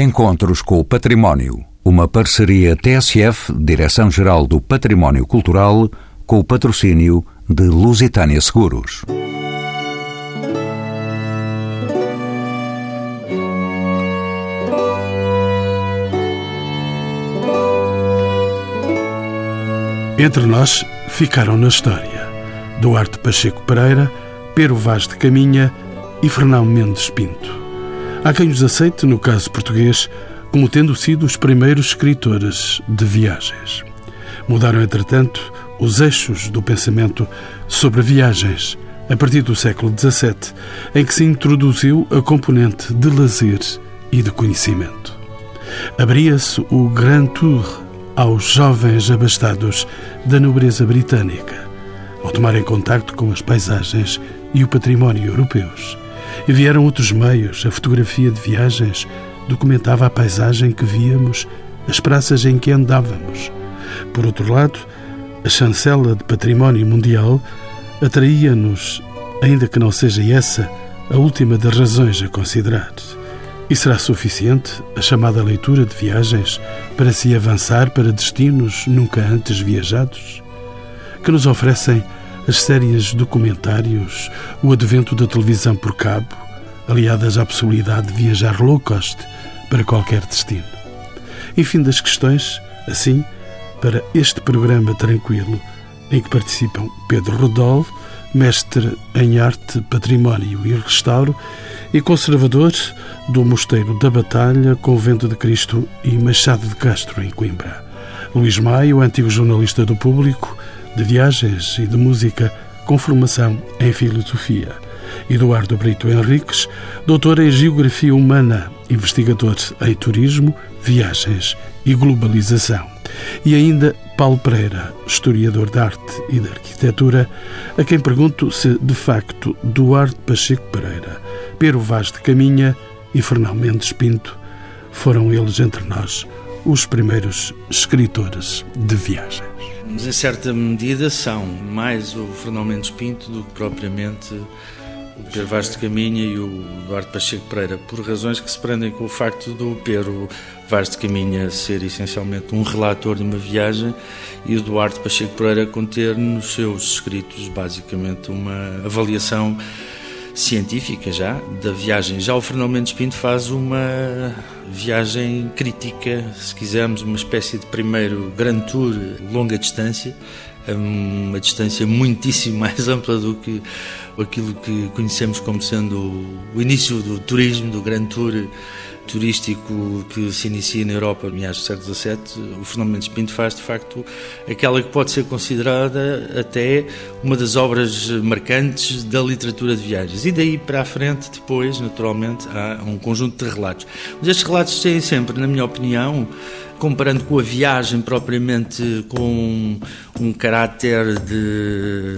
Encontros com o Património. Uma parceria TSF, Direção-Geral do Património Cultural, com o patrocínio de Lusitânia Seguros. Entre nós ficaram na história Duarte Pacheco Pereira, Pero Vaz de Caminha e Fernão Mendes Pinto. Há quem os aceite, no caso português, como tendo sido os primeiros escritores de viagens. Mudaram, entretanto, os eixos do pensamento sobre viagens a partir do século XVII, em que se introduziu a componente de lazer e de conhecimento. Abria-se o Grand Tour aos jovens abastados da nobreza britânica, ao tomarem contacto com as paisagens e o património europeus. E vieram outros meios, a fotografia de viagens documentava a paisagem que víamos, as praças em que andávamos. Por outro lado, a chancela de património mundial atraía-nos, ainda que não seja essa a última das razões a considerar. E será suficiente a chamada leitura de viagens para se avançar para destinos nunca antes viajados? Que nos oferecem as séries documentários, o advento da televisão por cabo, aliadas à possibilidade de viajar low cost para qualquer destino. Enfim das questões, assim, para este programa tranquilo, em que participam Pedro Rodol, mestre em arte, património e restauro, e conservador do Mosteiro da Batalha, Convento de Cristo e Machado de Castro, em Coimbra. Luís Maio, antigo jornalista do Público, de viagens e de música, com formação em filosofia. Eduardo Brito Henriques, doutor em Geografia Humana, investigador em Turismo, Viagens e Globalização. E ainda Paulo Pereira, historiador de arte e de arquitetura, a quem pergunto se, de facto, Duarte Pacheco Pereira, Pero Vaz de Caminha e Fernão Mendes Pinto foram eles entre nós os primeiros escritores de viagens. Mas em certa medida são mais o Fernão Mendes Pinto do que propriamente o Pedro Vaz de Caminha e o Duarte Pacheco Pereira, por razões que se prendem com o facto do Pedro Vaz de Caminha ser essencialmente um relator de uma viagem e o Duarte Pacheco Pereira conter nos seus escritos basicamente uma avaliação científica já da viagem. Já o Fernando Mendes Pinto faz uma viagem crítica, se quisermos, uma espécie de primeiro Grand Tour longa distância, uma distância muitíssimo mais ampla do que aquilo que conhecemos como sendo o início do turismo, do Grand Tour turístico que se inicia na Europa no meados do século XVII, o Fernando Mendes Pinto faz de facto aquela que pode ser considerada até uma das obras marcantes da literatura de viagens. E daí para a frente, depois, naturalmente, há um conjunto de relatos. Mas estes relatos têm sempre, na minha opinião, comparando com a viagem propriamente com um caráter de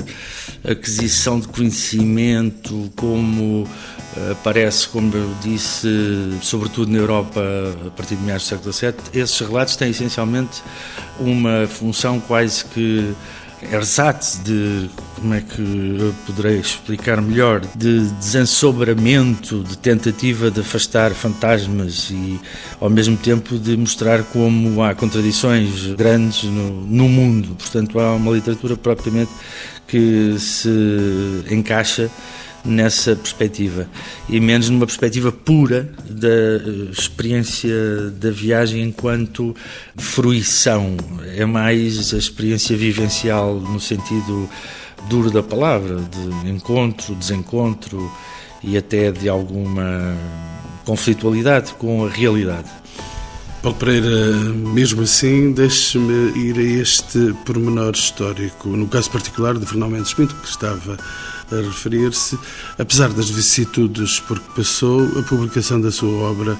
aquisição de conhecimento, como aparece, como eu disse, sobretudo na Europa a partir de meados do século XVII, esses relatos têm essencialmente uma função quase que ersatz de, como é que eu poderei explicar melhor, de desensobramento, de tentativa de afastar fantasmas e ao mesmo tempo de mostrar como há contradições grandes no, no mundo. Portanto, há uma literatura propriamente que se encaixa nessa perspectiva e menos numa perspectiva pura da eh, experiência da viagem enquanto fruição. É mais a experiência vivencial no sentido duro da palavra, de encontro, desencontro e até de alguma conflitualidade com a realidade. Paulo Pereira, mesmo assim, deixe-me ir a este pormenor histórico, no caso particular de Fernão Mendes Pinto, que estava a referir-se, apesar das vicissitudes por que passou, a publicação da sua obra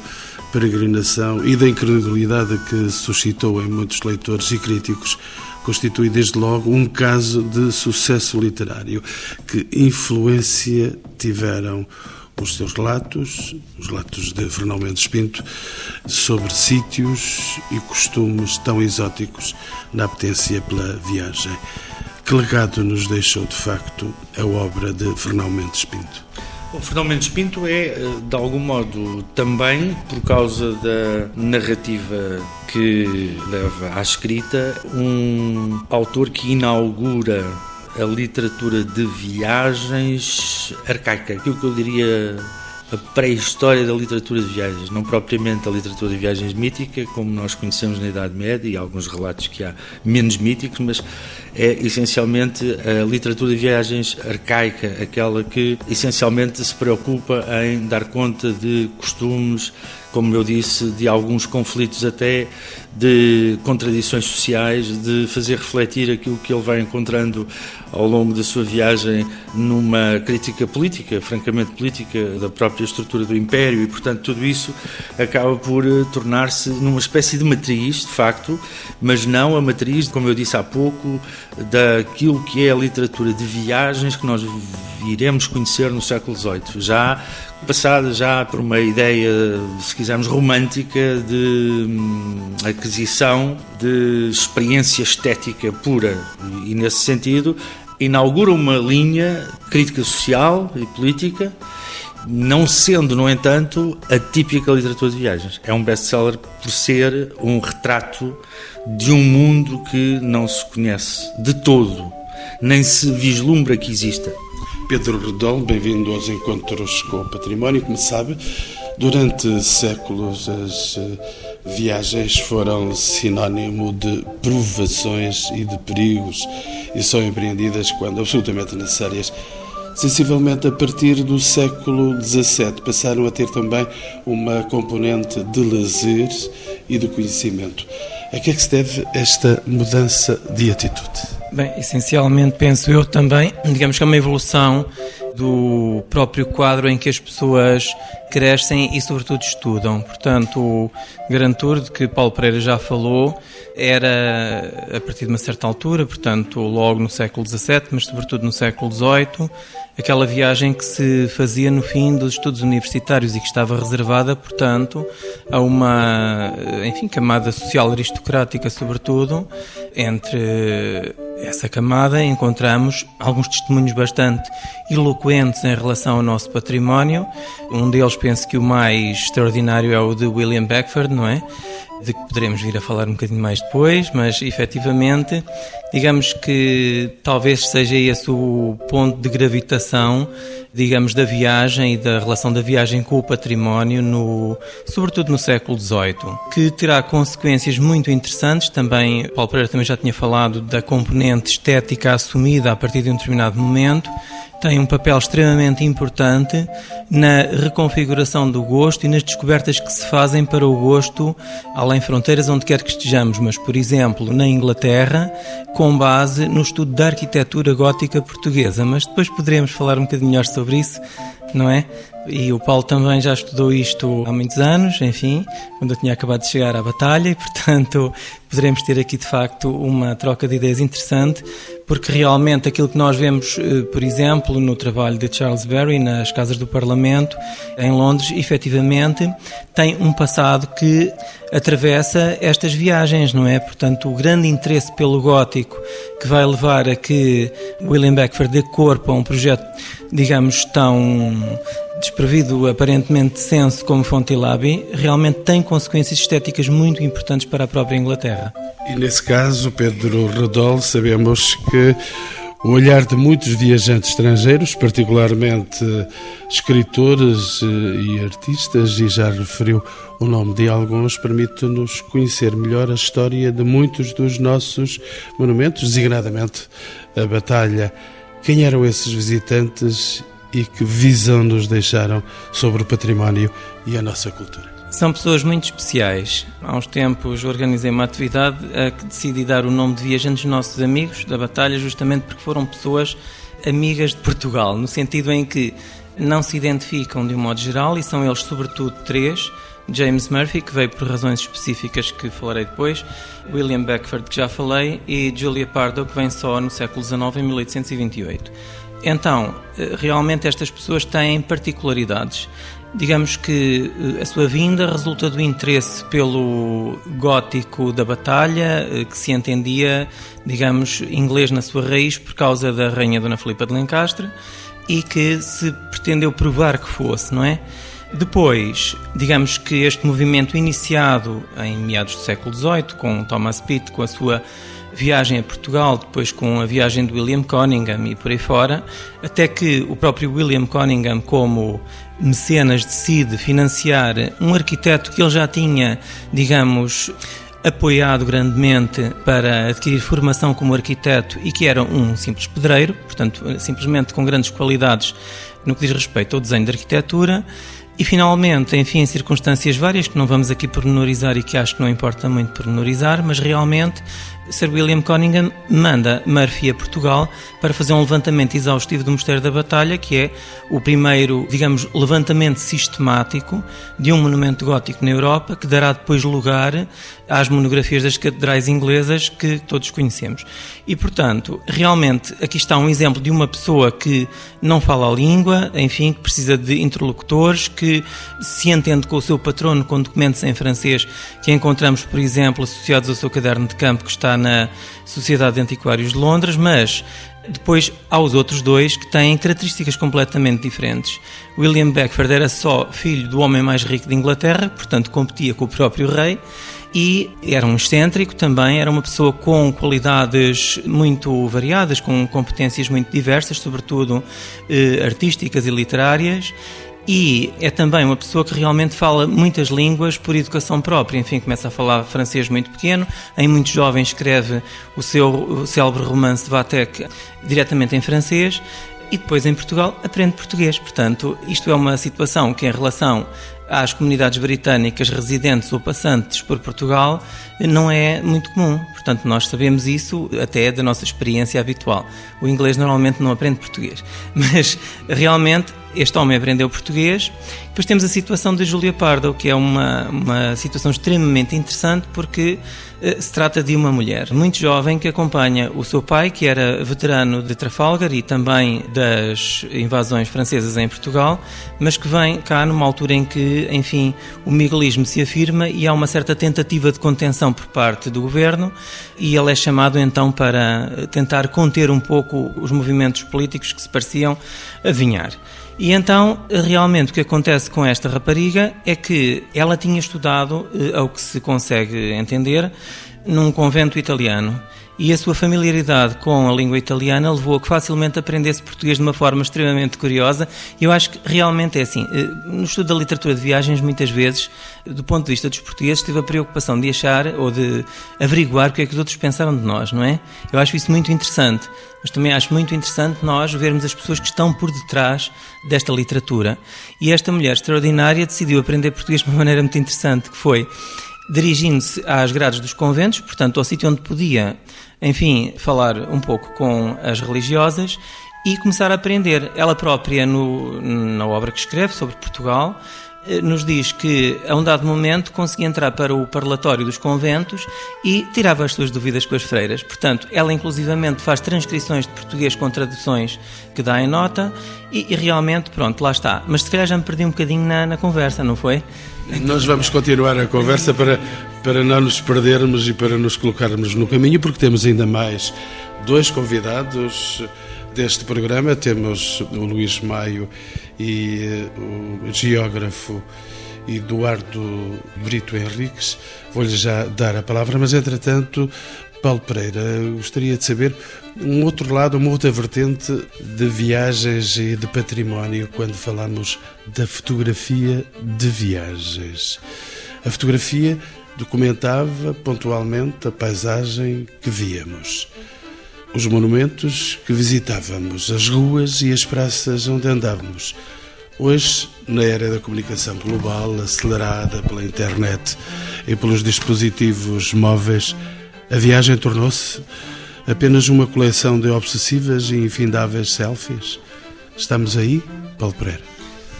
Peregrinação e da incredulidade que suscitou em muitos leitores e críticos constitui desde logo um caso de sucesso literário. Que influência tiveram os seus relatos, os relatos de Fernão Mendes Pinto, sobre sítios e costumes tão exóticos na apetência pela viagem. Que legado nos deixou, de facto, a obra de Fernão Mendes Pinto? O Fernão Mendes Pinto é, eh, de algum modo, também, por causa da narrativa que leva à escrita, um autor que inaugura a literatura de viagens arcaica, aquilo que eu diria a pré-história da literatura de viagens, não propriamente a literatura de viagens mítica, como nós conhecemos na Idade Média e alguns relatos que há menos míticos, mas é essencialmente a literatura de viagens arcaica, aquela que essencialmente se preocupa em dar conta de costumes, como eu disse, de alguns conflitos até, de contradições sociais, de fazer refletir aquilo que ele vai encontrando ao longo da sua viagem numa crítica política, francamente política, da própria estrutura do Império e, portanto, tudo isso acaba por eh, tornar-se numa espécie de matriz, de facto, mas não a matriz, como eu disse há pouco, daquilo que é a literatura de viagens que nós iremos conhecer no século XVIII, já passada já por uma ideia, se quisermos, romântica de hum, aquisição de experiência estética pura. E, nesse sentido, inaugura uma linha crítica social e política, não sendo, no entanto, a típica literatura de viagens. É um best-seller por ser um retrato de um mundo que não se conhece de todo, nem se vislumbra que exista. Pedro Redol, bem-vindo aos Encontros com o Património. Como sabe, durante séculos as eh, viagens foram sinónimo de provações e de perigos e são empreendidas quando absolutamente necessárias. Sensivelmente a partir do século XVII passaram a ter também uma componente de lazer e de conhecimento. A que é que se deve esta mudança de atitude? Bem, essencialmente penso eu também, digamos que é uma evolução do próprio quadro em que as pessoas crescem e, sobretudo, estudam. Portanto, o Grand Tour, de que Paulo Pereira já falou, era a partir de uma certa altura, portanto, logo no século XVII, mas sobretudo no século XVIII, aquela viagem que se fazia no fim dos estudos universitários e que estava reservada, portanto, a uma, enfim, camada social aristocrática, sobretudo, entre essa camada encontramos alguns testemunhos bastante eloquentes em relação ao nosso património. Um deles, penso que o mais extraordinário é o de William Beckford, não é? De que poderemos vir a falar um bocadinho mais depois, mas efetivamente, digamos que talvez seja esse o ponto de gravitação digamos, da viagem e da relação da viagem com o património, no, sobretudo no século XVIII, que terá consequências muito interessantes. Também, Paulo Pereira também já tinha falado da componente estética assumida a partir de um determinado momento. Tem um papel extremamente importante na reconfiguração do gosto e nas descobertas que se fazem para o gosto além fronteiras onde quer que estejamos, mas por exemplo na Inglaterra, com base no estudo da arquitetura gótica portuguesa, mas depois poderemos falar um bocadinho melhor sobre isso, não é? E o Paulo também já estudou isto há muitos anos, enfim, quando eu tinha acabado de chegar à batalha, e portanto poderemos ter aqui de facto uma troca de ideias interessante, porque realmente aquilo que nós vemos, eh, por exemplo, no trabalho de Charles Berry nas casas do Parlamento em Londres, efetivamente tem um passado que atravessa estas viagens, não é? Portanto, o grande interesse pelo gótico que vai levar a que William Beckford dê corpo a um projeto, digamos, tão desprovido aparentemente senso como Fontilabi, realmente tem consequências estéticas muito importantes para a própria Inglaterra. E nesse caso, Pedro Redol, sabemos que o olhar de muitos viajantes estrangeiros, particularmente escritores e artistas, e já referiu o nome de alguns, permite-nos conhecer melhor a história de muitos dos nossos monumentos, designadamente a Batalha. Quem eram esses visitantes e que visão nos deixaram sobre o património e a nossa cultura. São pessoas muito especiais. Há uns tempos organizei uma atividade a que decidi dar o nome de Viajantes Nossos Amigos da Batalha, justamente porque foram pessoas amigas de Portugal, no sentido em que não se identificam de um modo geral e são eles, sobretudo, três. James Murphy, que veio por razões específicas que falarei depois, William Beckford, que já falei, e Julia Pardo, que vem só no século XIX, em 1828. Então, eh, realmente estas pessoas têm particularidades. Digamos que eh, a sua vinda resulta do interesse pelo gótico da batalha, eh, que se entendia, digamos, inglês na sua raiz por causa da rainha Dona Filipa de Lencastre, e que se pretendeu provar que fosse, não é? Depois, digamos que este movimento iniciado em meados do século XVIII, com Thomas Pitt, com a sua viagem a Portugal, depois com a viagem de William Cunningham e por aí fora, até que o próprio William Cunningham, como mecenas, decide financiar um arquiteto que ele já tinha, digamos, apoiado grandemente para adquirir formação como arquiteto e que era um simples pedreiro, portanto, simplesmente com grandes qualidades no que diz respeito ao desenho de arquitetura. E finalmente, enfim, em circunstâncias várias que não vamos aqui pormenorizar e que acho que não importa muito pormenorizar, mas realmente Sir William Cunningham manda Murphy a Portugal para fazer um levantamento exaustivo do Mosteiro da Batalha, que é o primeiro, digamos, levantamento sistemático de um monumento gótico na Europa, que dará depois lugar às monografias das catedrais inglesas que todos conhecemos. E, portanto, realmente aqui está um exemplo de uma pessoa que não fala a língua, enfim, que precisa de interlocutores, que se entende com o seu patrono com documentos em francês que encontramos, por exemplo, associados ao seu caderno de campo que está na Sociedade de Antiquários de Londres, mas depois há os outros dois que têm características completamente diferentes. William Beckford era só filho do homem mais rico de Inglaterra, portanto competia com o próprio rei, e era um excêntrico também, era uma pessoa com qualidades muito variadas, com competências muito diversas, sobretudo eh, artísticas e literárias, e é também uma pessoa que realmente fala muitas línguas por educação própria. Enfim, começa a falar francês muito pequeno, em muitos jovens escreve o seu célebre romance de Vatek diretamente em francês e depois em Portugal aprende português. Portanto, isto é uma situação que, em relação às comunidades britânicas residentes ou passantes por Portugal não é muito comum. Portanto, nós sabemos isso até da nossa experiência habitual. O inglês normalmente não aprende português, mas realmente este homem aprendeu português. Depois temos a situação de Júlia Pardo, que é uma, uma situação extremamente interessante porque eh, se trata de uma mulher muito jovem que acompanha o seu pai, que era veterano de Trafalgar e também das invasões francesas em Portugal, mas que vem cá numa altura em que, enfim, o miguelismo se afirma e há uma certa tentativa de contenção por parte do governo e ele é chamado então para tentar conter um pouco os movimentos políticos que se pareciam avinhar. E então, realmente, o que acontece com esta rapariga é que ela tinha estudado, eh, ao que se consegue entender, num convento italiano e a sua familiaridade com a língua italiana levou a que facilmente aprendesse português de uma forma extremamente curiosa. E eu acho que realmente é assim. Eh, no estudo da literatura de viagens, muitas vezes, do ponto de vista dos portugueses, tive a preocupação de achar ou de averiguar o que é que os outros pensaram de nós, não é? Eu acho isso muito interessante. Mas também acho muito interessante nós vermos as pessoas que estão por detrás desta literatura. E esta mulher extraordinária decidiu aprender português de uma maneira muito interessante, que foi dirigindo-se às grades dos conventos, portanto, ao sítio onde podia, enfim, falar um pouco com as religiosas e começar a aprender. Ela própria, no, na obra que escreve sobre Portugal, eh, nos diz que, a um dado momento, conseguia entrar para o parlatório dos conventos e tirava as suas dúvidas com as freiras. Portanto, ela inclusivamente faz transcrições de português com traduções que dá em nota e, e realmente, pronto, lá está. Mas se calhar já me perdi um bocadinho na, na conversa, não foi? Nós vamos continuar a conversa para, para não nos perdermos e para nos colocarmos no caminho, porque temos ainda mais dois convidados deste programa. Temos o Luís Maio e eh, o geógrafo Eduardo Brito Henriques. Vou-lhe já dar a palavra, mas entretanto, Paulo Pereira, gostaria de saber um outro lado, uma outra vertente de viagens e de património quando falamos da fotografia de viagens. A fotografia documentava pontualmente a paisagem que víamos, os monumentos que visitávamos, as ruas e as praças onde andávamos. Hoje, na era da comunicação global, acelerada pela internet e pelos dispositivos móveis, a viagem tornou-se apenas uma coleção de obsessivas e infindáveis selfies? Estamos aí, Paulo Pereira?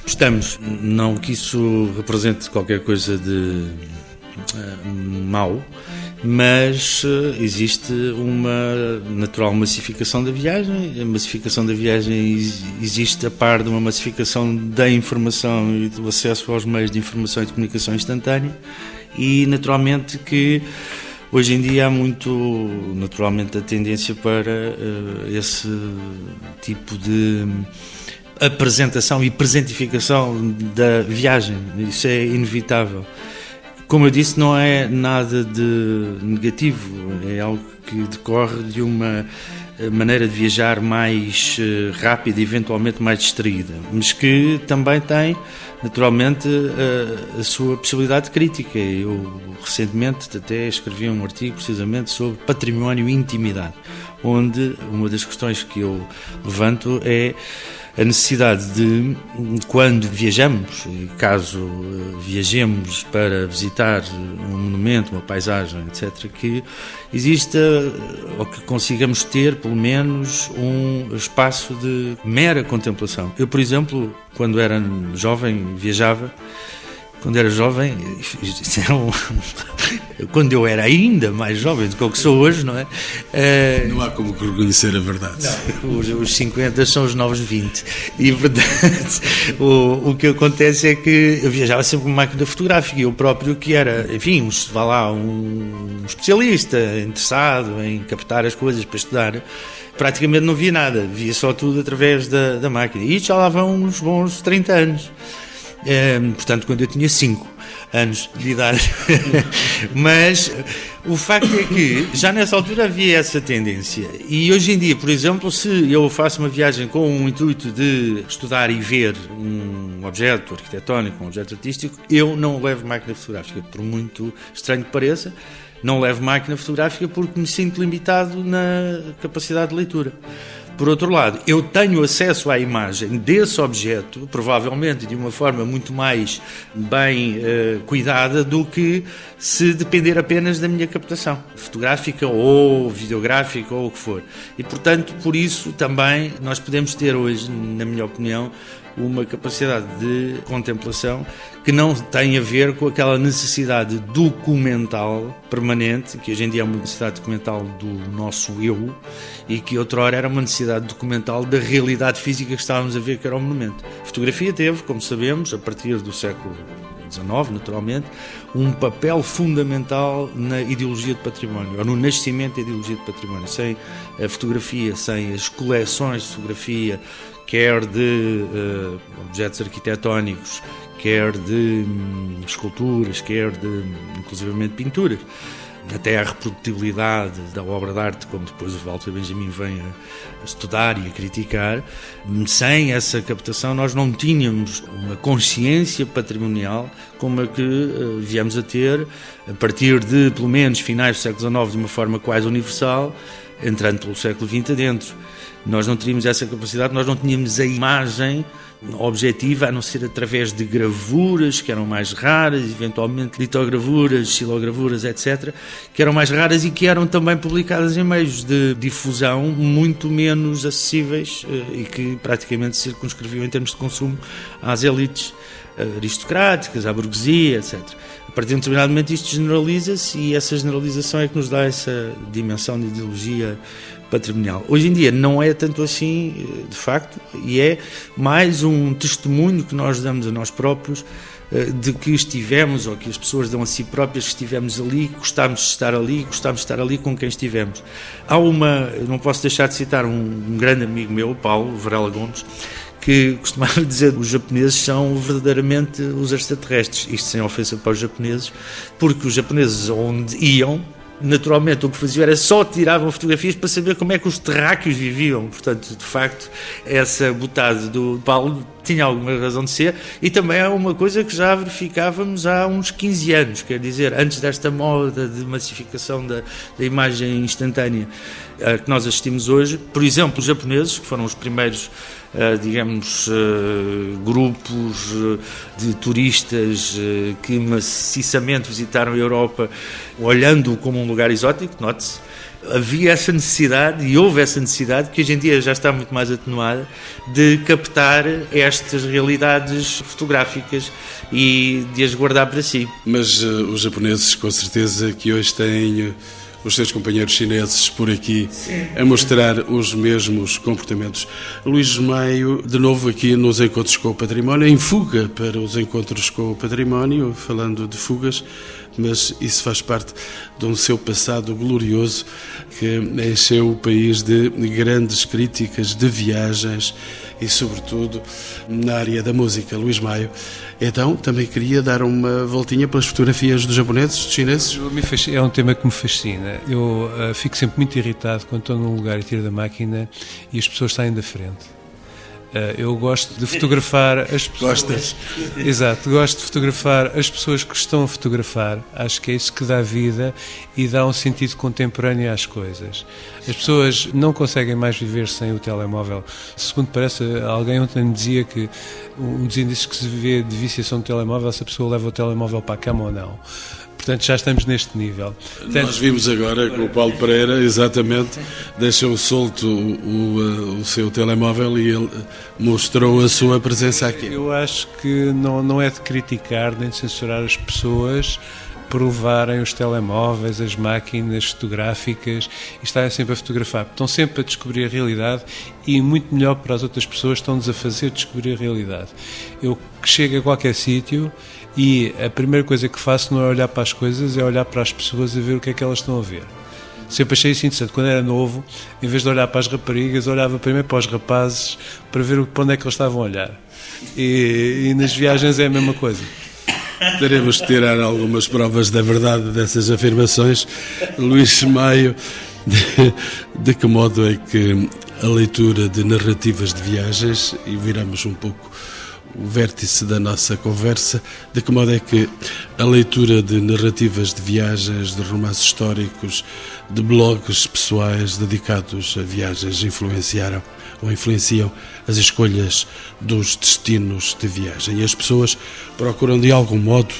Estamos. Não que isso represente qualquer coisa de mau, mas uh, existe uma natural massificação da viagem. A massificação da viagem existe a par de uma massificação da informação e do acesso aos meios de informação e de comunicação instantânea, e naturalmente que Hoje em dia há muito, naturalmente, a tendência para uh, esse tipo de apresentação e presentificação da viagem. Isso é inevitável. Como eu disse, não é nada de negativo, é algo que decorre de uma eh, maneira de viajar mais eh, rápida e eventualmente mais distraída, mas que também tem, naturalmente, a, eh, a sua possibilidade de crítica. Eu recentemente até escrevi um artigo precisamente sobre património e intimidade, onde uma das questões que eu levanto é a necessidade de, quando viajamos, caso eh, viajemos para visitar um monumento, uma paisagem, etc., que exista ou que consigamos ter, pelo menos, um espaço de mera contemplação. Eu, por exemplo, quando era jovem, viajava quando era jovem, era um, quando eu era ainda mais jovem do que o que sou hoje, não é? Uh, não há como reconhecer a verdade. Não, os, os 50 são os novos 20. E, portanto, o, o que acontece é que eu viajava sempre com máquina fotográfica e eu próprio, que era, enfim, um, vá lá, um especialista interessado em captar as coisas para estudar, praticamente não via nada, via só tudo através da, da máquina. E isto já lá vão uns bons 30 anos. Portanto, quando eu tinha 5 anos de idade. Mas o facto é que já nessa altura havia essa tendência. E hoje em dia, por exemplo, se eu faço uma viagem com o intuito de estudar e ver um objeto arquitetónico, um objeto artístico, eu não levo máquina fotográfica, por muito estranho que pareça. Não levo máquina fotográfica porque me sinto limitado na capacidade de leitura. Por outro lado, eu tenho acesso à imagem desse objeto, provavelmente de uma forma muito mais bem uh, cuidada do que se depender apenas da minha captação fotográfica ou videográfica ou o que for. E, portanto, por isso também nós podemos ter hoje, na minha opinião, uma capacidade de contemplação que não tem a ver com aquela necessidade documental permanente, que hoje em dia é uma necessidade documental do nosso eu, e que outrora era uma necessidade documental da realidade física que estávamos a ver, que era o monumento. A fotografia teve, como sabemos, a partir do século XIX, naturalmente, um papel fundamental na ideologia de património, ou no nascimento da ideologia de património. Sem a fotografia, sem as coleções de fotografia, quer de uh, objetos arquitetónicos, quer de um, esculturas, quer de inclusivamente pinturas. Até a reprodutibilidade da obra de arte, como depois o Walter Benjamin vem a estudar e a criticar, sem essa captação nós não tínhamos uma consciência patrimonial como a que uh, viemos a ter a partir de, pelo menos, finais do século XIX, de uma forma quase universal, entrando pelo século XX adentro. Nós não teríamos essa capacidade, nós não tínhamos a imagem objetiva, a não ser através de gravuras que eram mais raras, eventualmente litogravuras, xilogravuras, etc., que eram mais raras e que eram também publicadas em meios de difusão muito menos acessíveis eh, e que praticamente circunscreviam em termos de consumo às elites eh, aristocráticas, à burguesia, etc. A partir de um determinado momento isto generaliza-se e essa generalização é que nos dá essa dimensão de ideologia patrimonial. Hoje em dia não é tanto assim, eh, de facto, e é mais um testemunho que nós damos a nós próprios eh, de que estivemos, ou que as pessoas dão a si próprias que estivemos ali, gostámos de estar ali, gostámos de estar ali com quem estivemos. Há uma, não posso deixar de citar um, um grande amigo meu, Paulo Varela Gomes, que costumava dizer que os japoneses são verdadeiramente os extraterrestres, isto sem ofensa para os japoneses, porque os japoneses onde iam naturalmente o que faziam era só tiravam fotografias para saber como é que os terráqueos viviam. Portanto, de facto, essa botada do Paulo tinha alguma razão de ser e também é uma coisa que já verificávamos há uns 15 anos, quer dizer, antes desta moda de massificação da, da imagem instantânea a que nós assistimos hoje. Por exemplo, os japoneses, que foram os primeiros Uh, digamos, uh, grupos de turistas que maciçamente visitaram a Europa olhando como um lugar exótico, note-se, havia essa necessidade, e houve essa necessidade, que hoje em dia já está muito mais atenuada, de captar estas realidades fotográficas e de as guardar para si. Mas os japoneses, com certeza, que hoje têm os seus companheiros chineses por aqui Sim. a mostrar os mesmos comportamentos. Luís Maio, de novo aqui nos Encontros com o Património, em fuga para os Encontros com o Património, falando de fugas, mas isso faz parte de um seu passado glorioso que encheu o país de grandes críticas de viagens e, sobretudo, na área da música, Luís Maio. Então, também queria dar uma voltinha pelas fotografias dos japoneses, dos chineses. É um tema que me fascina. Eu uh, fico sempre muito irritado quando estou num lugar e tiro da máquina e as pessoas saem da frente. Uh, eu gosto de fotografar as pessoas. Gostas? Exato, gosto de fotografar as pessoas que estão a fotografar. Acho que é isso que dá vida e dá um sentido contemporâneo às coisas. As pessoas não conseguem mais viver sem o telemóvel. Segundo parece, alguém ontem me dizia que um dos índices que se vê de viciação do telemóvel é se a pessoa leva o telemóvel para a cama ou não. Portanto, já estamos neste nível. Portanto, Nós vimos agora com o Paulo Pereira, exatamente, deixou solto o, o, o, seu telemóvel e ele mostrou a sua presença aqui. Eu acho que não, não é de criticar nem de censurar as pessoas por levarem os telemóveis, as máquinas fotográficas e estarem sempre a fotografar. Estão sempre a descobrir a realidade e muito melhor para as outras pessoas estão-nos a fazer descobrir a realidade. Eu chego a qualquer sítio e a primeira coisa que faço não é olhar para as coisas, é olhar para as pessoas e ver o que é que elas estão a ver. Sempre achei isso interessante. Quando era novo, em vez de olhar para as raparigas, olhava primeiro para os rapazes para ver para onde é que eles estavam a olhar. E, e nas viagens é a mesma coisa. Teremos de tirar algumas provas da verdade dessas afirmações. Luís Maio, de, de que modo é que a leitura de narrativas de viagens, e viramos um pouco o vértice da nossa conversa, de que modo é que a leitura de narrativas de viagens, de romances históricos, de blogs pessoais dedicados a viagens influenciaram ou influenciam as escolhas dos destinos de viagem. E as pessoas procuram de algum modo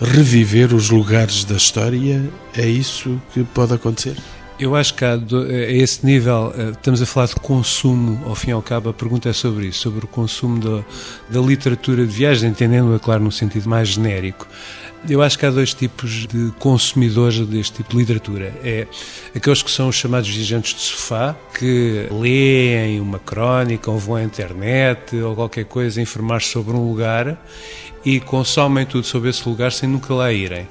reviver os lugares da história. É isso que pode acontecer? Eu acho que há, a esse nível, eh, estamos a falar de consumo, ao fim e ao cabo, a pergunta é sobre isso, sobre o consumo da, da literatura de viagem, entendendo-a, claro, no sentido mais genérico. Eu acho que há dois tipos de consumidores deste tipo de literatura. É aqueles que são os chamados viajantes de sofá, que leem uma crónica ou vão à internet ou qualquer coisa informar-se sobre um lugar e consomem tudo sobre esse lugar sem nunca lá irem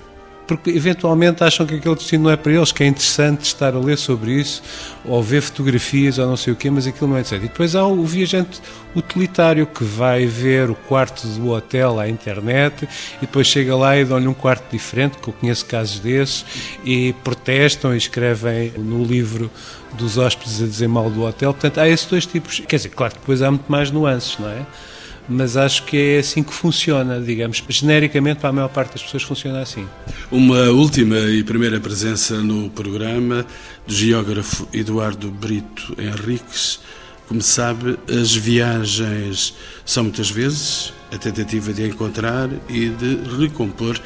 porque eventualmente acham que aquele destino não é para eles, que é interessante estar a ler sobre isso, ou ver fotografias ou não sei o quê, mas aquilo não é interessante. E depois há o viajante utilitário que vai ver o quarto do hotel à internet e depois chega lá e dão-lhe um quarto diferente, que eu conheço casos desses, e protestam e escrevem no livro dos hóspedes a dizer mal do hotel. Portanto, há esses dois tipos. Quer dizer, claro que depois há muito mais nuances, não é? Mas acho que é assim que funciona, digamos. Genericamente, para a maior parte das pessoas, funciona assim. Uma última e primeira presença no programa do geógrafo Eduardo Brito Henriques. Como sabe, as viagens são muitas vezes a tentativa de encontrar e de recompor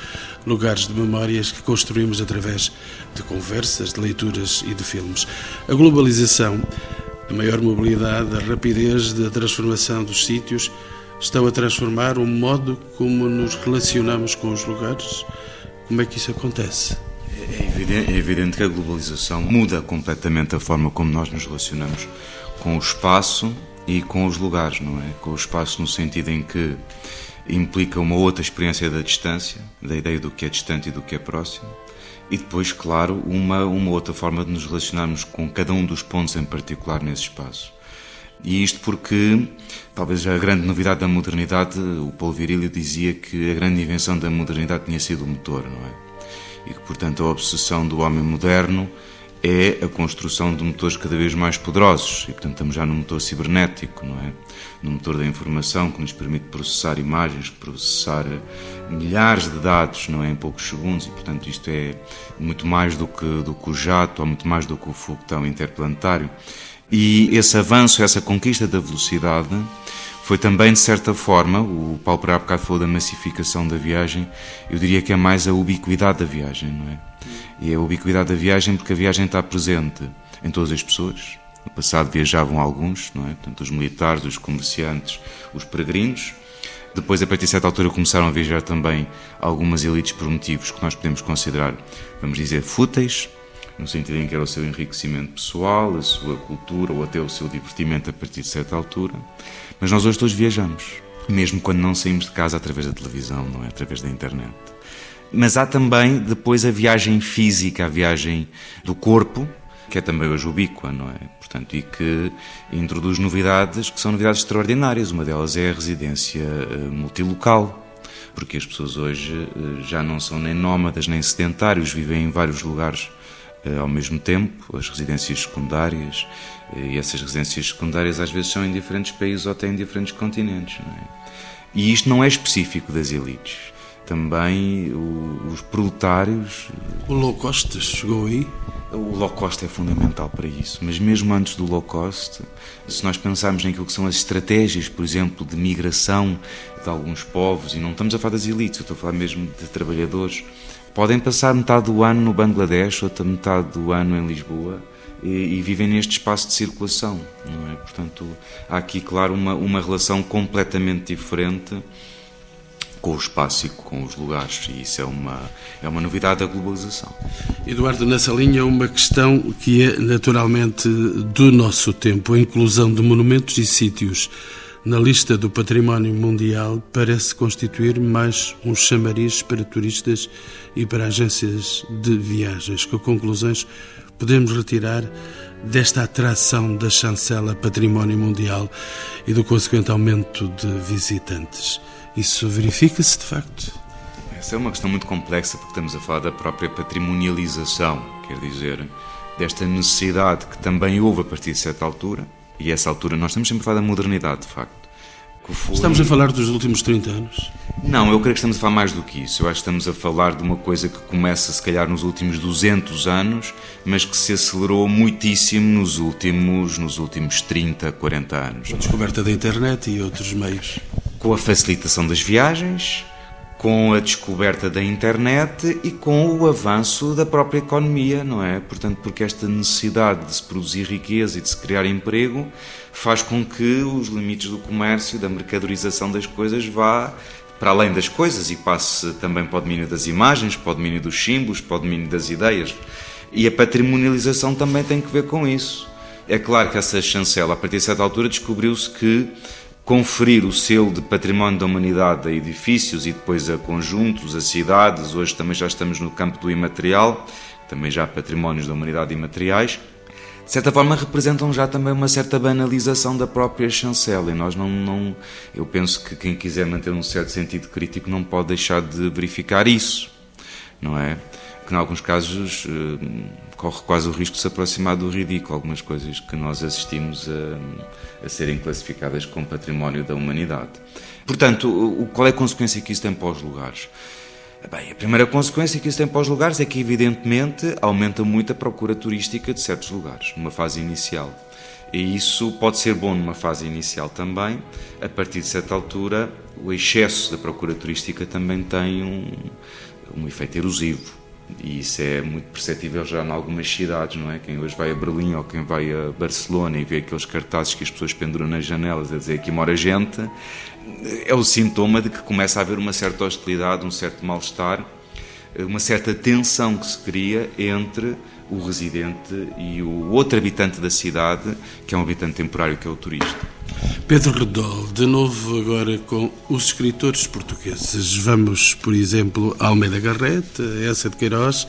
lugares de memórias que construímos através de conversas, de leituras e de filmes. A globalização, a maior mobilidade, a rapidez da transformação dos sítios estão a transformar o modo como nos relacionamos com os lugares? Como é que isso acontece? É evidente, é evidente, que a globalização muda completamente a forma como nós nos relacionamos com o espaço e com os lugares, não é? Com o espaço no sentido em que implica uma outra experiência da distância, da ideia do que é distante e do que é próximo, e depois, claro, uma, uma outra forma de nos relacionarmos com cada um dos pontos em particular nesse espaço. E isto porque, talvez a grande novidade da modernidade, o Paulo Virilio dizia que a grande invenção da modernidade tinha sido o motor, não é? E que, portanto, a obsessão do homem moderno é a construção de motores cada vez mais poderosos. E, portanto, estamos já no motor cibernético, não é? No motor da informação que nos permite processar imagens, processar milhares de dados, não é? Em poucos segundos. E, portanto, isto é muito mais do que, do que o jato, ou muito mais do que o foguetão interplanetário. E esse avanço, essa conquista da velocidade, foi também, de certa forma, o Paulo Pereira bocado falou da massificação da viagem, eu diria que é mais a ubiquidade da viagem, não é? E é a ubiquidade da viagem porque a viagem está presente em todas as pessoas. No passado viajavam alguns, não é? Portanto, os militares, os comerciantes, os peregrinos. Depois, a partir de certa altura, começaram a viajar também algumas elites por motivos que nós podemos considerar, vamos dizer, fúteis, no sentido em que era o seu enriquecimento pessoal, a sua cultura ou até o seu divertimento a partir de certa altura. Mas nós hoje todos viajamos, mesmo quando não saímos de casa através da televisão, não é? Através da internet. Mas há também depois a viagem física, a viagem do corpo, que é também hoje ubíqua, não é? Portanto, e que introduz novidades que são novidades extraordinárias. Uma delas é a residência eh, multilocal, porque as pessoas hoje eh, já não são nem nómadas nem sedentários, vivem em vários lugares eh, ao mesmo tempo, as residências secundárias, e essas residências secundárias às vezes são em diferentes países ou até em diferentes continentes. É? E isto não é específico das elites. Também o, os proletários. O low cost chegou aí? O low cost é fundamental para isso, mas mesmo antes do low cost, se nós pensarmos naquilo que são as estratégias, por exemplo, de migração de alguns povos, e não estamos a falar das elites, eu estou a falar mesmo de trabalhadores, podem passar metade do ano no Bangladesh, outra metade do ano em Lisboa, e, e, vivem neste espaço de circulação, não é? Portanto, há aqui, claro, uma, uma relação completamente diferente com o espaço e com os lugares, e isso é uma, é uma novidade da globalização. Eduardo, nessa linha, uma questão que é naturalmente do nosso tempo: a inclusão de monumentos e sítios na lista do património mundial parece constituir mais um chamariz para turistas e para agências de viagens. Que conclusões podemos retirar desta atração da chancela Património Mundial e do consequente aumento de visitantes? Isso verifica-se de facto? Essa é uma questão muito complexa porque estamos a falar da própria patrimonialização, quer dizer, desta necessidade que também houve a partir de certa altura, e essa altura nós estamos sempre a falar da modernidade, de facto. Foi... Estamos a falar dos últimos 30 anos? Não, eu creio que estamos a falar mais do que isso. Eu acho que estamos a falar de uma coisa que começa, se calhar, nos últimos 200 anos, mas que se acelerou muitíssimo nos últimos, nos últimos 30, 40 anos. Com a descoberta da internet e outros meios com a facilitação das viagens, com a descoberta da internet e com o avanço da própria economia, não é? Portanto, porque esta necessidade de se produzir riqueza e de se criar emprego faz com que os limites do comércio, da mercadorização das coisas vá para além das coisas e passe também para o domínio das imagens, para o domínio dos símbolos, para o domínio das ideias. E a patrimonialização também tem que ver com isso. É claro que essa chancela, a partir de certa altura, descobriu-se que conferir o selo de património da humanidade a edifícios e depois a conjuntos, a cidades. Hoje também já estamos no campo do imaterial, também já há patrimónios da humanidade imateriais. De certa forma, representam já também uma certa banalização da própria chancela. E nós não, não. Eu penso que quem quiser manter um certo sentido crítico não pode deixar de verificar isso, não é? Que, em alguns casos, eh, corre quase o risco de se aproximar do ridículo. Algumas coisas que nós assistimos a, a serem classificadas como património da humanidade. Portanto, o, qual é a consequência que isso tem para os lugares? Bem, a primeira consequência que isso tem para os lugares é que, evidentemente, aumenta muito a procura turística de certos lugares, numa fase inicial. E isso pode ser bom numa fase inicial também. A partir de certa altura, o excesso da procura turística também tem um, um efeito erosivo e isso é muito perceptível já em algumas cidades, não é? Quem hoje vai a Berlim ou quem vai a Barcelona e vê aqueles cartazes que as pessoas penduram nas janelas a dizer que mora gente, é o sintoma de que começa a haver uma certa hostilidade, um certo mal-estar, uma certa tensão que se cria entre o residente e o outro habitante da cidade, que é um habitante temporário, que é o turista. Pedro Redol, de novo agora com os escritores portugueses. Vamos, por exemplo, a Almeida Garrett, Essa de Queiroz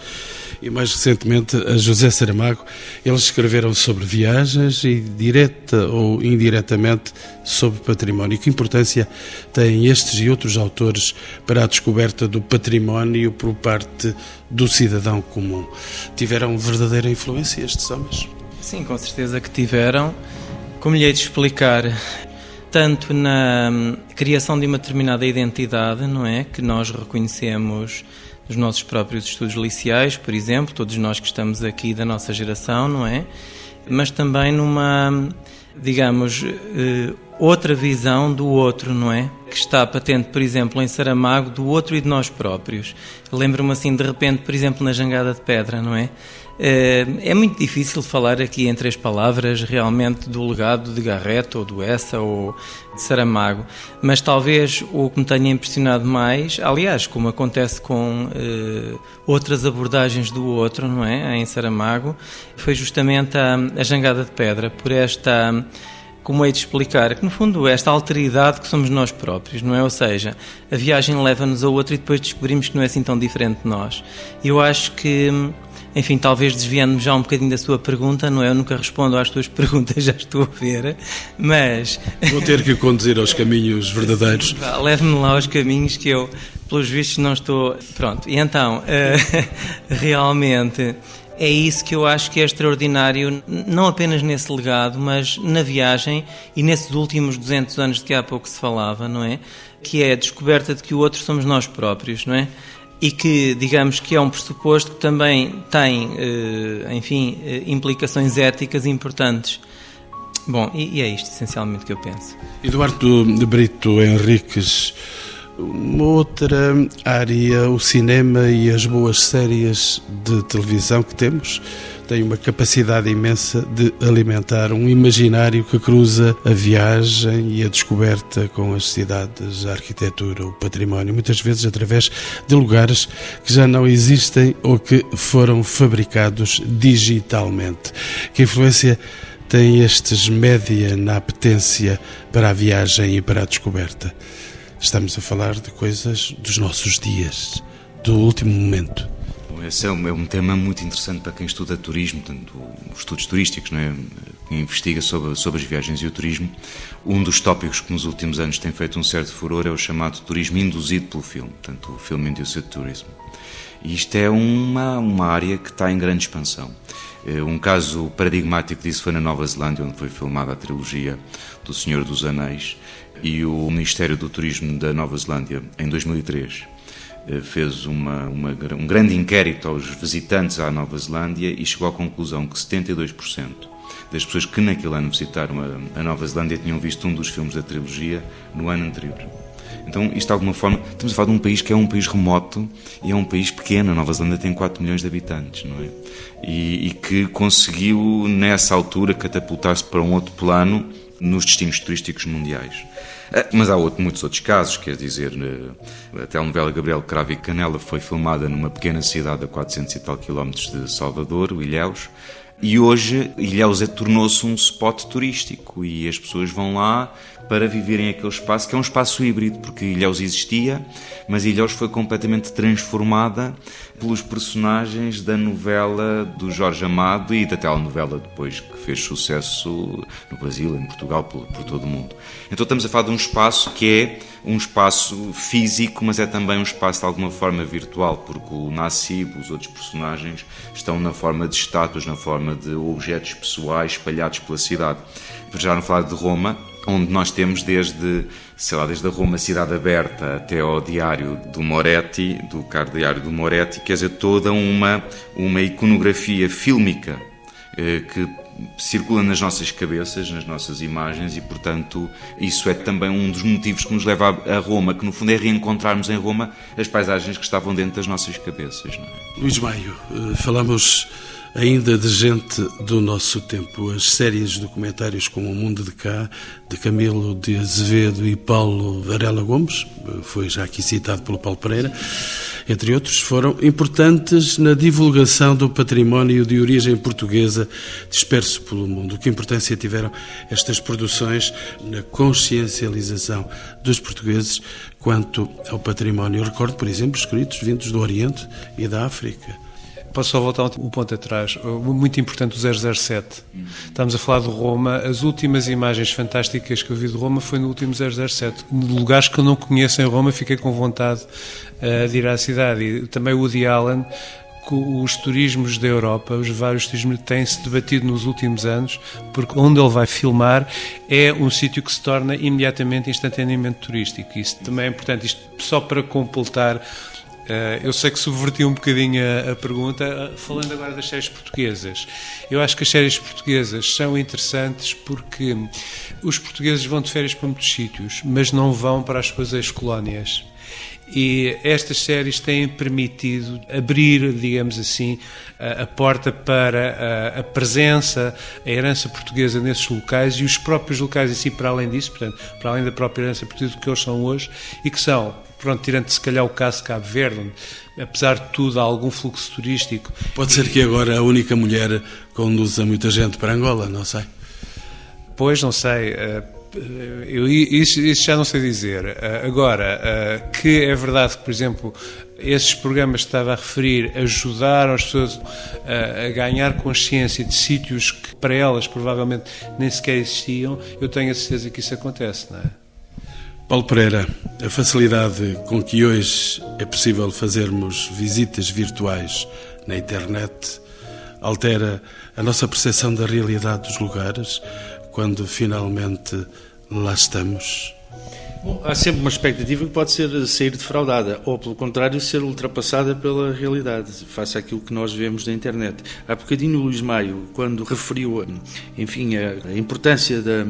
e mais recentemente a José Saramago. Eles escreveram sobre viagens e direta ou indiretamente sobre património. Que importância têm estes e outros autores para a descoberta do património por parte do cidadão comum? Tiveram verdadeira influência estes homens? Sim, com certeza que tiveram. Como lhe hei de explicar, tanto na hum, criação de uma determinada identidade, não é? Que nós reconhecemos nos nossos próprios estudos liceais, por exemplo, todos nós que estamos aqui da nossa geração, não é? Mas também numa, hum, digamos, eh, outra visão do outro, não é? Que está patente, por exemplo, em Saramago, do outro e de nós próprios. Lembro-me assim, de repente, por exemplo, na Jangada de Pedra, não é? Eh, é muito difícil falar aqui em três palavras realmente do legado de Garrett ou do Essa ou de Saramago, mas talvez o que me tenha impressionado mais, aliás, como acontece com uh, outras abordagens do outro, não é, em Saramago, foi justamente a, a jangada de pedra, por esta como hei de explicar, que no fundo é esta alteridade que somos nós próprios, não é? Ou seja, a viagem leva-nos a outro e depois descobrimos que não é assim tão diferente de nós. Eu acho que enfim, talvez desviando-me já um bocadinho da sua pergunta, não é? Eu nunca respondo às tuas perguntas, já estou a ver, mas... Vou ter que conduzir aos caminhos verdadeiros. Leve-me lá aos caminhos que eu, pelos vistos, não estou... Pronto, e então, uh, realmente... É isso que eu acho que é extraordinário, não apenas nesse legado, mas na viagem e nesses últimos 200 anos de que há pouco se falava, não é? Que é a descoberta de que o outro somos nós próprios, não é? E que, digamos que é um pressuposto que também tem, eh, enfim, eh, implicações éticas importantes. Bom, e é isto essencialmente que eu penso. Eduardo de Brito Henriques uma outra área, o cinema e as boas séries de televisão que temos, têm uma capacidade imensa de alimentar um imaginário que cruza a viagem e a descoberta com as cidades, a arquitetura, o património, muitas vezes através de lugares que já não existem ou que foram fabricados digitalmente. Que influência têm estes média na apetência para a viagem e para a descoberta? Estamos a falar de coisas dos nossos dias, do último momento. Esse é um, é um tema muito interessante para quem estuda turismo, tanto os estudos turísticos, não é? quem investiga sobre, sobre as viagens e o turismo. Um dos tópicos que nos últimos anos tem feito um certo furor é o chamado turismo induzido pelo filme, portanto, o Film Induced Tourism. E isto é uma, uma área que está em grande expansão. Eh, um caso paradigmático disso foi na Nova Zelândia, onde foi filmada a trilogia do Senhor dos Anéis, e o Ministério do Turismo da Nova Zelândia, em 2003, eh, fez uma, uma, um grande inquérito aos visitantes à Nova Zelândia e chegou à conclusão que 72% das pessoas que naquele ano visitaram a, a Nova Zelândia tinham visto um dos filmes da trilogia no ano anterior. Então, isto de alguma forma, estamos a falar de um país que é um país remoto e é um país pequeno. A Nova Zelândia tem 4 milhões de habitantes, não é? E, e que conseguiu, nessa altura, catapultar-se para um outro plano nos destinos turísticos mundiais. Ah, mas há outro, muitos outros casos, quer dizer, eh, a telenovela Gabriel Cravo e Canela foi filmada numa pequena cidade a 400 e tal quilómetros de Salvador, o Ilhéus, e hoje Ilhéus é, tornou-se um spot turístico e as pessoas vão lá para viverem aquele espaço, que é um espaço híbrido, porque Ilhéus existia, mas Ilhéus foi completamente transformada pelos personagens da novela do Jorge Amado e da telenovela depois que fez sucesso no Brasil, em Portugal, por, por todo o mundo. Então estamos a falar de um espaço que é um espaço físico, mas é também um espaço de alguma forma virtual, porque o Nassib, os outros personagens, estão na forma de estátuas, na forma de objetos pessoais espalhados pela cidade. Já não falar de Roma, onde nós temos desde, sei lá, desde a Roma Cidade Aberta até ao diário do Moretti, do cardiário do Moretti, quer dizer, toda uma, uma iconografia fílmica eh, que circula nas nossas cabeças, nas nossas imagens e, portanto, isso é também um dos motivos que nos leva a Roma, que no fundo é reencontrarmos em Roma as paisagens que estavam dentro das nossas cabeças. É? Luís Maio, eh, falamos ainda de gente do nosso tempo. As séries documentários como O Mundo de Cá, de Camilo de Azevedo e Paulo Varela Gomes, foi já aqui citado pelo Paulo Pereira, entre outros, foram importantes na divulgação do património de origem portuguesa disperso pelo mundo. Que importância tiveram estas produções na consciencialização dos portugueses quanto ao património? Eu recordo, por exemplo, escritos vindos do Oriente e da África Posso só voltar um ponto atrás? Muito importante o 007. Estamos a falar de Roma. As últimas imagens fantásticas que eu vi de Roma foi no último 007. De lugares que eu não conheço em Roma, fiquei com vontade uh, de ir à cidade. E também o Woody Allen os turismos da Europa, os vários turismos têm-se debatido nos últimos anos, porque onde ele vai filmar é um sítio que se torna imediatamente, instantaneamente turístico. Isso também é importante, isto só para completar Uh, eu sei que subverti um bocadinho a, pergunta, uh, falando agora das séries portuguesas. Eu acho que as séries portuguesas são interessantes porque os portugueses vão de férias para muitos sítios, mas não vão para as suas ex-colónias. E estas séries têm permitido abrir, digamos assim, a, porta para a, a, presença, a herança portuguesa nesses locais e os próprios locais, assim, para além disso, portanto, para além da própria herança portuguesa que eles são hoje, e que são pronto, tirando se calhar o caso de Cabo Verde, onde, apesar de tudo há algum fluxo turístico. Pode ser que agora a única mulher conduza muita gente para Angola, não sei. Pois, não sei. Eh, Eu, isso, isso, já não sei dizer. Agora, que é verdade que, por exemplo, esses programas que estava a referir ajudaram as pessoas a, a, ganhar consciência de sítios que para elas provavelmente nem sequer existiam, eu tenho a certeza que isso acontece, não é? Paulo Pereira, a facilidade com que hoje é possível fazermos visitas virtuais na internet altera a nossa percepção da realidade dos lugares quando finalmente lá estamos? Bom, há sempre uma expectativa que pode ser sair defraudada, ou pelo contrário, ser ultrapassada pela realidade, face àquilo que nós vemos na internet. Há bocadinho o Luís Maio, quando referiu, enfim, a importância da,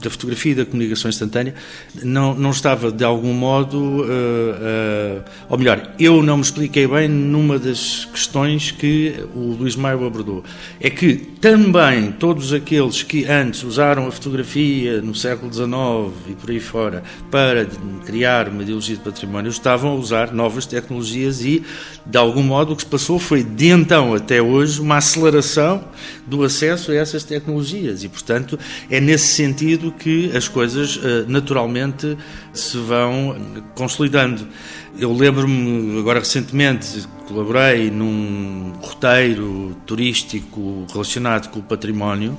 da fotografia e da comunicação instantânea, não, não estava de algum modo, uh, uh, ou melhor, eu não me expliquei bem numa das questões que o Luís Maio abordou. É que também todos aqueles que antes usaram a fotografia no século XIX e por aí fora para criar uma ideologia de património estavam a usar novas tecnologias e, de algum modo, o que se passou foi de então até hoje uma aceleração do acesso a essas tecnologias e, portanto, é nesse sentido que as coisas eh, naturalmente se vão consolidando. Eu lembro-me, agora recentemente, colaborei num roteiro turístico relacionado com o património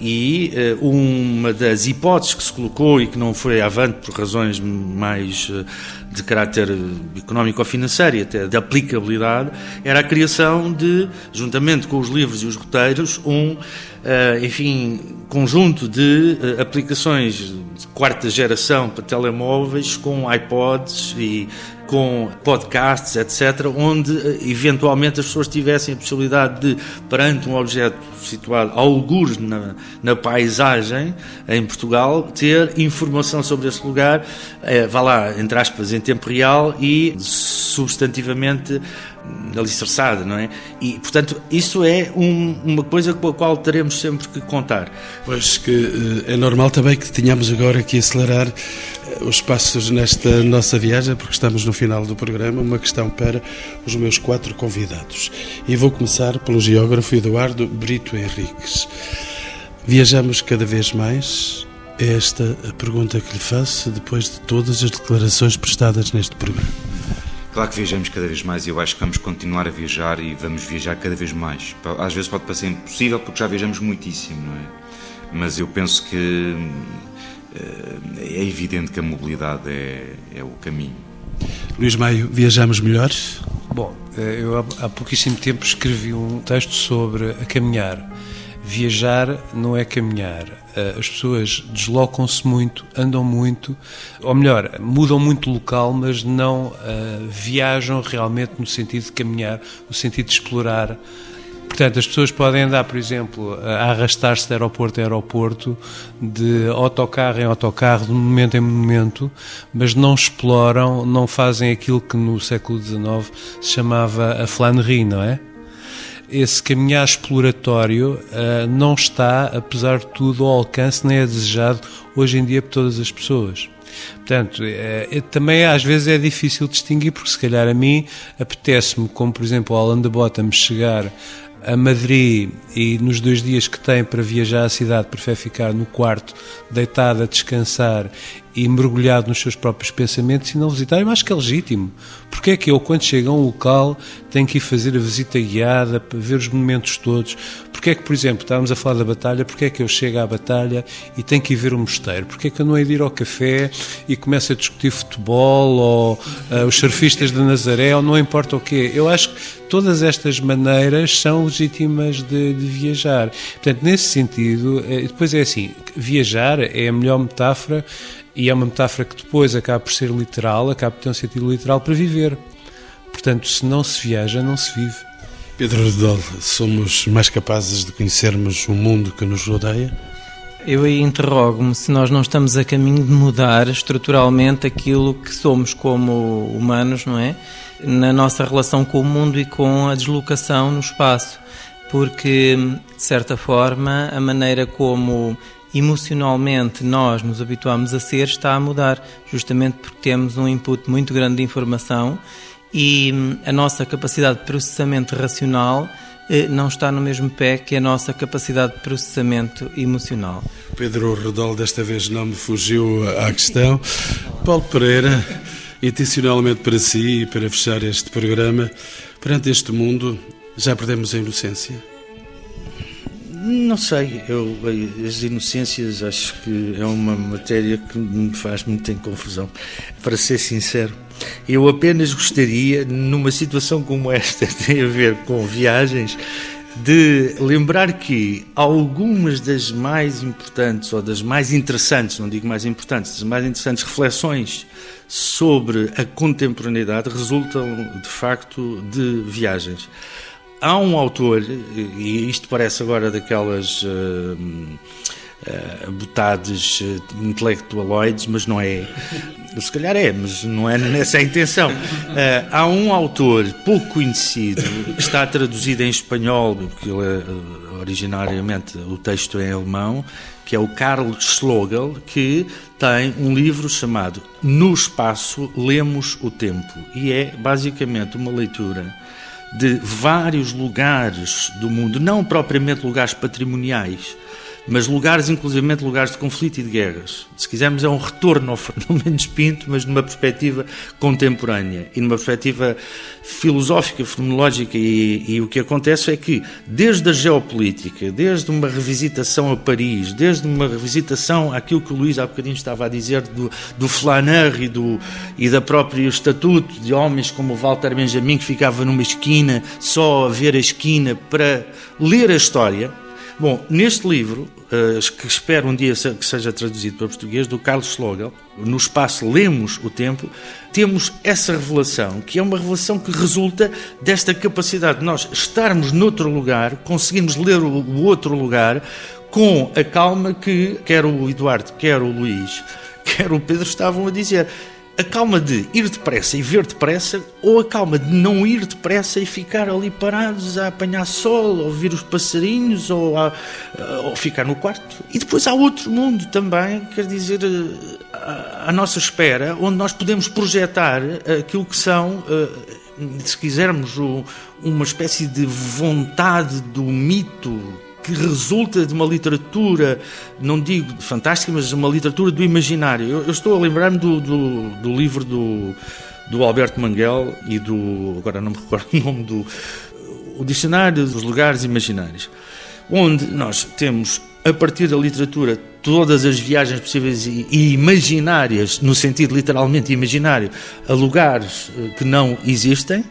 e uh, uma das hipóteses que se colocou e que não foi avante por razões mais uh, de caráter económico ou financeiro e até de aplicabilidade era a criação de, juntamente com os livros e os roteiros, um, enfim, conjunto de aplicações de quarta geração para telemóveis com iPods e com podcasts, etc., onde eventualmente as pessoas tivessem a possibilidade de, perante um objeto situado algures na, na paisagem em Portugal, ter informação sobre esse lugar, eh, vá lá, entre aspas, em tempo real e substantivamente alicerçada, não é? E, portanto, isso é um, uma coisa com a qual teremos sempre que contar. Pois que eh, é normal também que tenhamos agora que acelerar eh, os passos nesta nossa viagem, porque estamos no final do programa. Uma questão para os meus quatro convidados. E vou começar pelo geógrafo Eduardo Brito Henriques. Viajamos cada vez mais? É esta a pergunta que lhe faço depois de todas as declarações prestadas neste programa. Claro que viajamos cada vez mais e eu acho que vamos continuar a viajar e vamos viajar cada vez mais. Às vezes pode parecer impossível porque já viajamos muitíssimo, não é? Mas eu penso que eh, é evidente que a mobilidade é, é o caminho. Luís Maio, viajamos melhor? Bom, eh, eu há pouquíssimo tempo escrevi um texto sobre a caminhar. Viajar não é caminhar. Eh, as pessoas deslocam-se muito, andam muito, ou melhor, mudam muito local, mas não uh, viajam realmente no sentido de caminhar, no sentido de explorar. Portanto, as pessoas podem andar, por exemplo, a arrastar-se de aeroporto a aeroporto, de autocarro em autocarro, de momento em momento, mas não exploram, não fazem aquilo que no século XIX se chamava a flânerie, não é? Esse caminhar exploratório uh, não está, apesar de tudo, ao alcance nem é desejado hoje em dia por todas as pessoas. Portanto, é, é, também às vezes é difícil distinguir, porque se calhar a mim apetece-me, como por exemplo o Alan de Bottom, chegar a Madrid e nos dois dias que tem para viajar à cidade prefere ficar no quarto, deitado a descansar e mergulhado nos seus próprios pensamentos e não visitar, eu acho que é legítimo. Porque é que eu, quando chego a um local, tenho que ir fazer a visita guiada, para ver os monumentos todos? Porque é que, por exemplo, estávamos a falar da batalha, porque é que eu chego à batalha e tenho que ir ver o mosteiro? Porque é que eu não hei de ir ao café e começo a discutir futebol ou uh, os surfistas de Nazaré ou não importa o quê? Eu acho que todas estas maneiras são legítimas de, de viajar. Portanto, nesse sentido, eh, depois é assim, viajar é a melhor metáfora e é uma metáfora que depois acaba por ser literal, acaba por ter um sentido literal para viver. Portanto, se não se viaja, não se vive. Pedro Redol, somos mais capazes de conhecermos o mundo que nos rodeia? Eu aí interrogo-me se nós não estamos a caminho de mudar estruturalmente aquilo que somos como humanos, não é? Na nossa relação com o mundo e com a deslocação no espaço. Porque, de certa forma, a maneira como emocionalmente nós nos habituamos a ser está a mudar, justamente porque temos um input muito grande de informação e hum, a nossa capacidade de processamento racional eh, não está no mesmo pé que a nossa capacidade de processamento emocional. Pedro Rodol desta vez não me fugiu à questão. Paulo Pereira, intencionalmente para si e para fechar este programa, perante este mundo, já perdemos a inocência? Não sei, eu, as inocências acho que é uma matéria que me faz muito em confusão, para ser sincero. Eu apenas gostaria, numa situação como esta, tem a ver com viagens, de lembrar que algumas das mais importantes, ou das mais interessantes, não digo mais importantes, das mais interessantes reflexões sobre a contemporaneidade resultam, de facto, de viagens. Há um autor, e isto parece agora daquelas uh, uh, botades uh, intelectualoides, mas não é. Se calhar é, mas não é nessa a intenção. Uh, há um autor pouco conhecido, que está traduzido em espanhol, porque ele é, originariamente o texto é em alemão, que é o Karl Schlogel, que tem um livro chamado No Espaço Lemos o Tempo. E é basicamente uma leitura de vários lugares do mundo, não propriamente lugares patrimoniais, mas lugares, inclusivamente lugares de conflito e de guerras. Se quisermos, é um retorno ao Fernão Mendes Pinto, mas numa perspectiva contemporânea e numa perspectiva filosófica, fenomenológica. E, e, o que acontece é que, desde a geopolítica, desde uma revisitação a Paris, desde uma revisitação àquilo que o Luís há bocadinho estava a dizer do, do e, do, e da própria estatuto de homens como o Walter Benjamin, que ficava numa esquina só a ver a esquina para ler a história Bom, neste livro, uh, que espero um dia que seja traduzido para português, do Carlos Schlogel, no espaço Lemos o Tempo, temos essa revelação, que é uma revelação que resulta desta capacidade de nós estarmos noutro lugar, conseguirmos ler o outro lugar, com a calma que quer o Eduardo, quer o Luís, quer o Pedro estavam a dizer a calma de ir depressa e ver depressa, ou a calma de não ir depressa e ficar ali parados a apanhar sol, a ouvir os passarinhos, ou, a, ou ficar no quarto. E depois há outro mundo também, quer dizer, à nossa espera, onde nós podemos projetar aquilo que são, eh, se quisermos, uma espécie de vontade do mito que resulta de uma literatura, não digo fantástica, mas uma literatura do imaginário. Eu, eu estou a lembrar-me do, do, do, livro do, do Alberto Manguel e do. agora não me recordo o nome do. O Dicionário dos Lugares Imaginários, onde nós temos, a partir da literatura, todas as viagens possíveis e, imaginárias, no sentido literalmente imaginário, a lugares eh, que não existem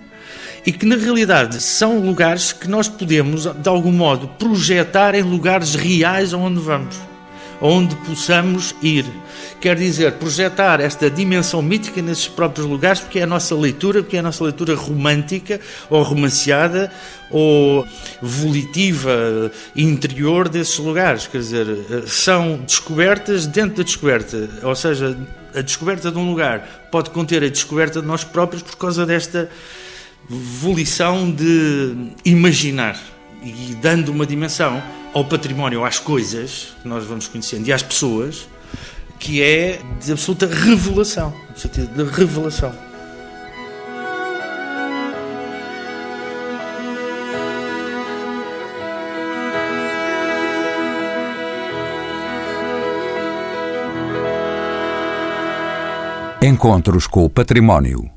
e que na realidade são lugares que nós podemos, de algum modo, projetar em lugares reais aonde vamos, aonde possamos ir. Quer dizer, projetar esta dimensão mítica nesses próprios lugares, porque é a nossa leitura, porque é a nossa leitura romântica ou romanceada ou volitiva interior desses lugares. Quer dizer, são descobertas dentro da descoberta, ou seja, a descoberta de um lugar pode conter a descoberta de nós próprios por causa desta volição de imaginar e dando uma dimensão ao património, às coisas que nós vamos conhecendo e às pessoas, que é de absoluta revelação, de revelação. Encontros com o Património